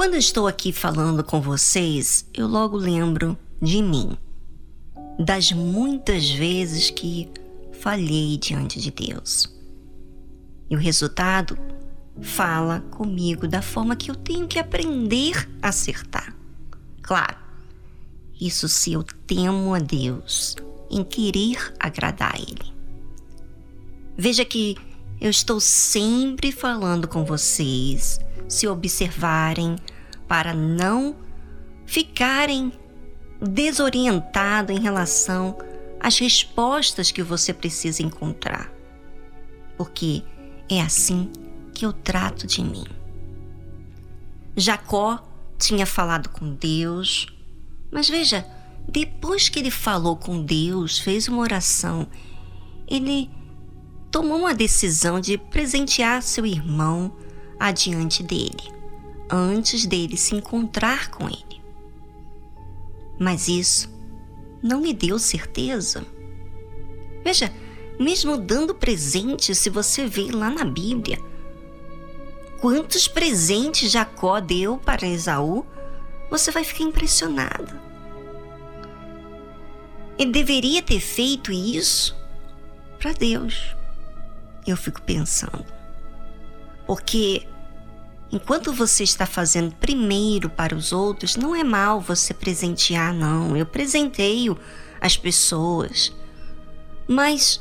Quando estou aqui falando com vocês, eu logo lembro de mim, das muitas vezes que falhei diante de Deus. E o resultado fala comigo da forma que eu tenho que aprender a acertar. Claro, isso se eu temo a Deus, em querer agradar a Ele. Veja que eu estou sempre falando com vocês, se observarem, para não ficarem desorientados em relação às respostas que você precisa encontrar. Porque é assim que eu trato de mim. Jacó tinha falado com Deus, mas veja, depois que ele falou com Deus, fez uma oração, ele tomou uma decisão de presentear seu irmão adiante dele, antes dele se encontrar com ele. Mas isso não lhe deu certeza. Veja, mesmo dando presente, se você vê lá na Bíblia, quantos presentes Jacó deu para Esaú, você vai ficar impressionado. Ele deveria ter feito isso para Deus eu fico pensando. Porque enquanto você está fazendo primeiro para os outros, não é mal você presentear, não. Eu presenteio as pessoas. Mas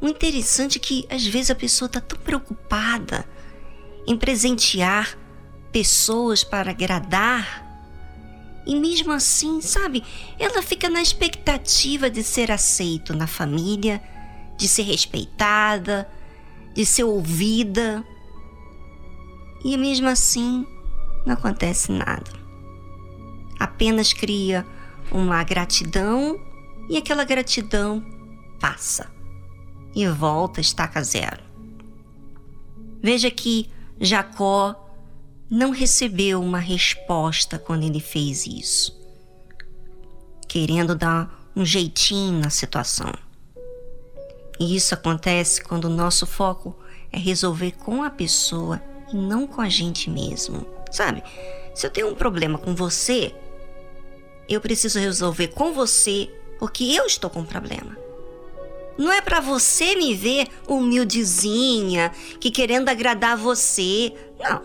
o interessante é que às vezes a pessoa está tão preocupada em presentear pessoas para agradar. E mesmo assim, sabe, ela fica na expectativa de ser aceito na família, de ser respeitada, de ser ouvida. E mesmo assim, não acontece nada. Apenas cria uma gratidão e aquela gratidão passa e volta a estaca zero. Veja que Jacó não recebeu uma resposta quando ele fez isso, querendo dar um jeitinho na situação. E isso acontece quando o nosso foco é resolver com a pessoa e não com a gente mesmo. Sabe? Se eu tenho um problema com você, eu preciso resolver com você porque eu estou com um problema. Não é para você me ver humildezinha, que querendo agradar você. Não.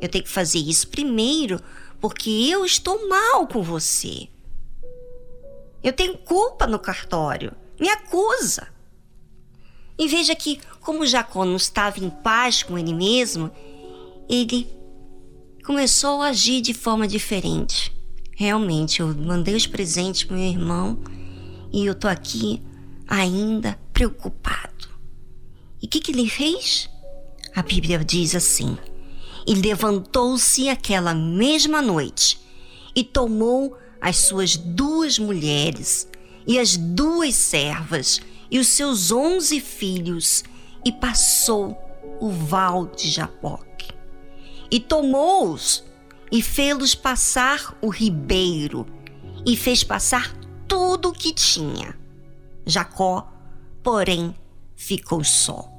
Eu tenho que fazer isso primeiro porque eu estou mal com você. Eu tenho culpa no cartório. Me acusa. E veja que, como Jacó não estava em paz com ele mesmo, ele começou a agir de forma diferente. Realmente, eu mandei os presentes para meu irmão e eu tô aqui ainda preocupado. E o que, que ele fez? A Bíblia diz assim: E levantou-se aquela mesma noite e tomou as suas duas mulheres e as duas servas e os seus onze filhos, e passou o val de Jaboque. E tomou-os e fê-los passar o ribeiro, e fez passar tudo o que tinha. Jacó, porém, ficou só.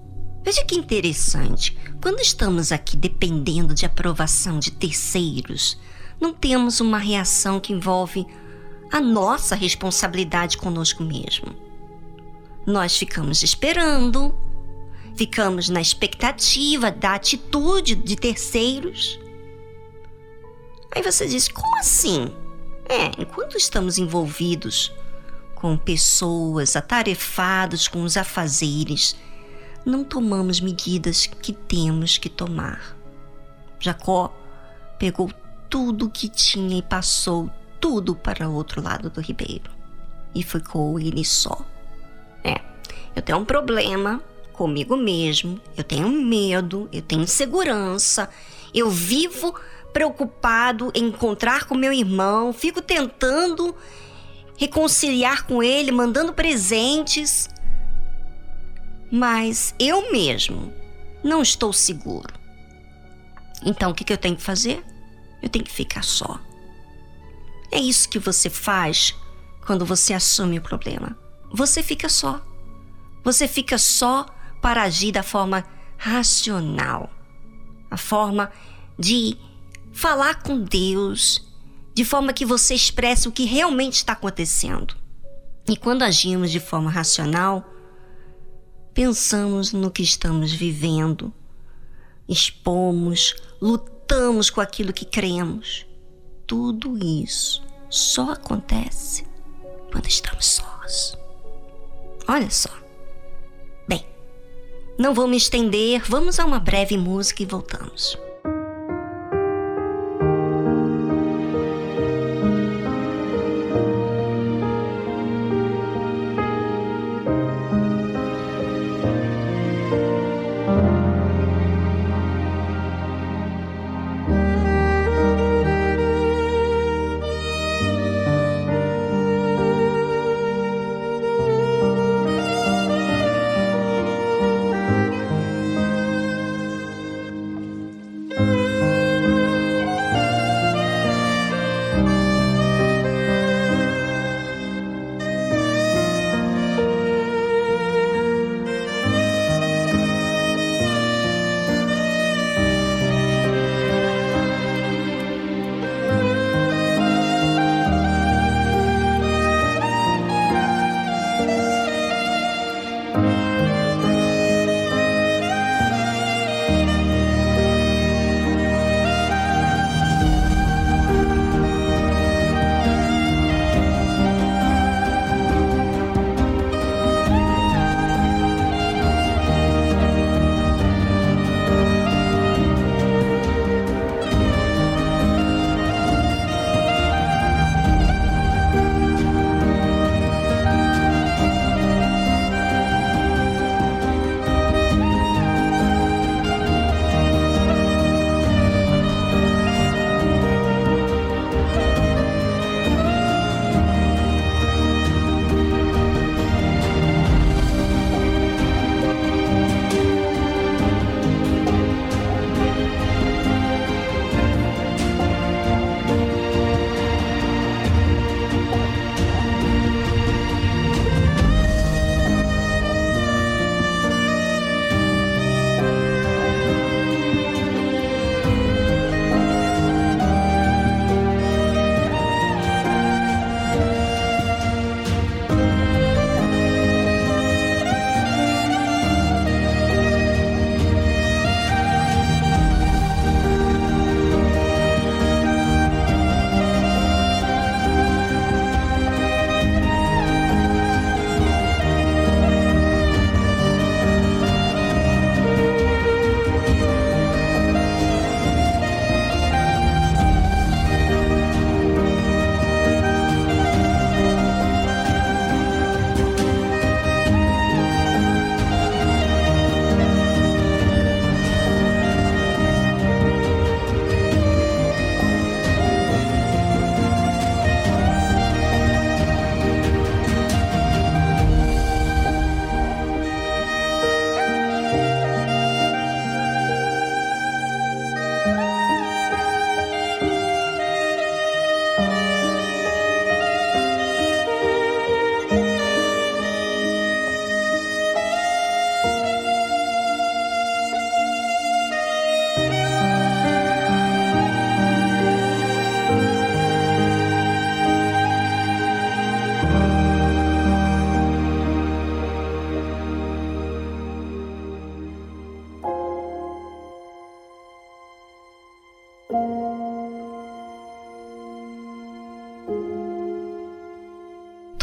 Veja que interessante. Quando estamos aqui dependendo de aprovação de terceiros, não temos uma reação que envolve a nossa responsabilidade conosco mesmo nós ficamos esperando, ficamos na expectativa da atitude de terceiros. Aí você diz: como assim? É, enquanto estamos envolvidos com pessoas, atarefados com os afazeres, não tomamos medidas que temos que tomar. Jacó pegou tudo que tinha e passou tudo para o outro lado do ribeiro. E ficou ele só. É, eu tenho um problema comigo mesmo, eu tenho medo, eu tenho insegurança, eu vivo preocupado em encontrar com meu irmão, fico tentando reconciliar com ele, mandando presentes, mas eu mesmo não estou seguro. Então o que, que eu tenho que fazer? Eu tenho que ficar só. É isso que você faz quando você assume o problema você fica só. Você fica só para agir da forma racional, a forma de falar com Deus de forma que você expresse o que realmente está acontecendo. E quando agimos de forma racional, pensamos no que estamos vivendo, expomos, lutamos com aquilo que cremos. Tudo isso só acontece quando estamos sós. Olha só. Não vou me estender, vamos a uma breve música e voltamos.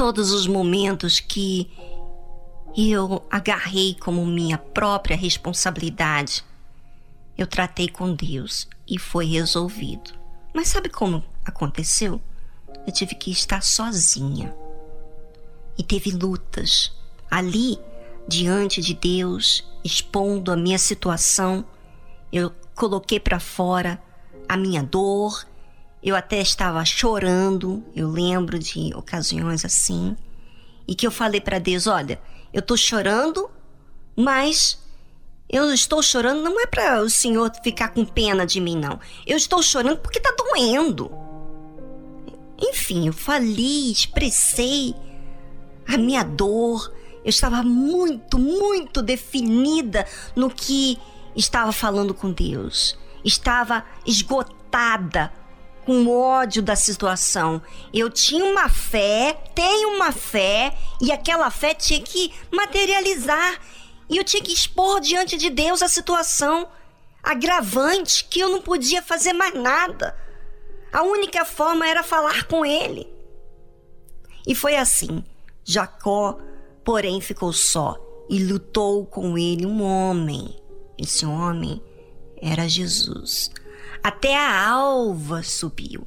Todos os momentos que eu agarrei como minha própria responsabilidade, eu tratei com Deus e foi resolvido. Mas sabe como aconteceu? Eu tive que estar sozinha. E teve lutas ali diante de Deus, expondo a minha situação. Eu coloquei para fora a minha dor, eu até estava chorando, eu lembro de ocasiões assim, e que eu falei para Deus: olha, eu estou chorando, mas eu estou chorando não é para o Senhor ficar com pena de mim, não. Eu estou chorando porque está doendo. Enfim, eu falei, expressei a minha dor. Eu estava muito, muito definida no que estava falando com Deus. Estava esgotada com ódio da situação. Eu tinha uma fé, tenho uma fé, e aquela fé tinha que materializar. E eu tinha que expor diante de Deus a situação agravante que eu não podia fazer mais nada. A única forma era falar com ele. E foi assim. Jacó, porém, ficou só e lutou com ele um homem. Esse homem era Jesus. Até a alva subiu.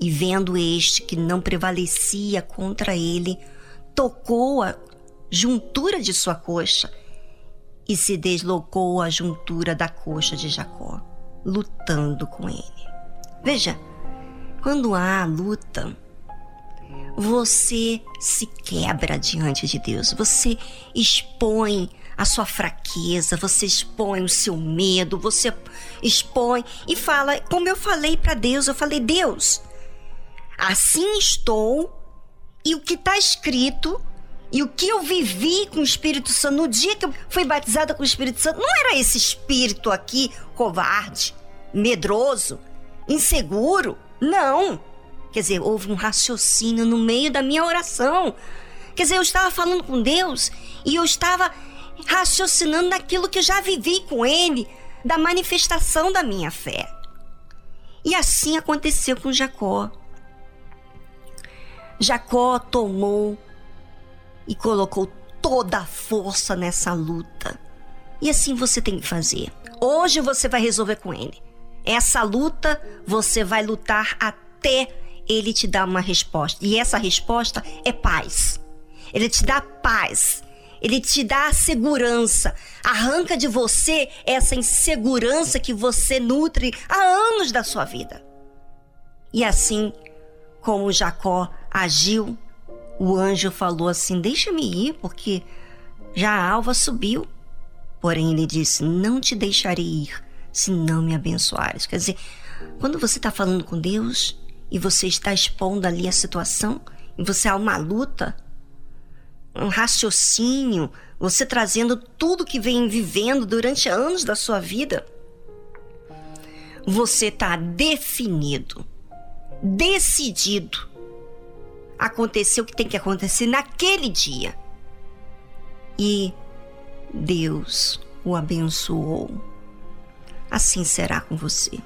E vendo este que não prevalecia contra ele, tocou a juntura de sua coxa e se deslocou a juntura da coxa de Jacó, lutando com ele. Veja, quando há luta, você se quebra diante de Deus, você expõe a sua fraqueza, você expõe o seu medo, você expõe e fala, como eu falei para Deus, eu falei, Deus, assim estou e o que está escrito e o que eu vivi com o Espírito Santo no dia que eu fui batizada com o Espírito Santo, não era esse espírito aqui covarde, medroso, inseguro, não. Quer dizer, houve um raciocínio no meio da minha oração. Quer dizer, eu estava falando com Deus e eu estava raciocinando naquilo que eu já vivi com Ele, da manifestação da minha fé. E assim aconteceu com Jacó. Jacó tomou e colocou toda a força nessa luta. E assim você tem que fazer. Hoje você vai resolver com ele. Essa luta você vai lutar até ele te dar uma resposta. E essa resposta é paz. Ele te dá paz. Ele te dá segurança. Arranca de você essa insegurança que você nutre há anos da sua vida. E assim como Jacó agiu, o anjo falou assim: Deixa-me ir, porque já a alva subiu. Porém, ele disse: Não te deixarei ir, se não me abençoares. Quer dizer, quando você está falando com Deus, e você está expondo ali a situação, e você há uma luta, um raciocínio, você trazendo tudo que vem vivendo durante anos da sua vida, você está definido, decidido. Aconteceu o que tem que acontecer naquele dia. E Deus o abençoou. Assim será com você.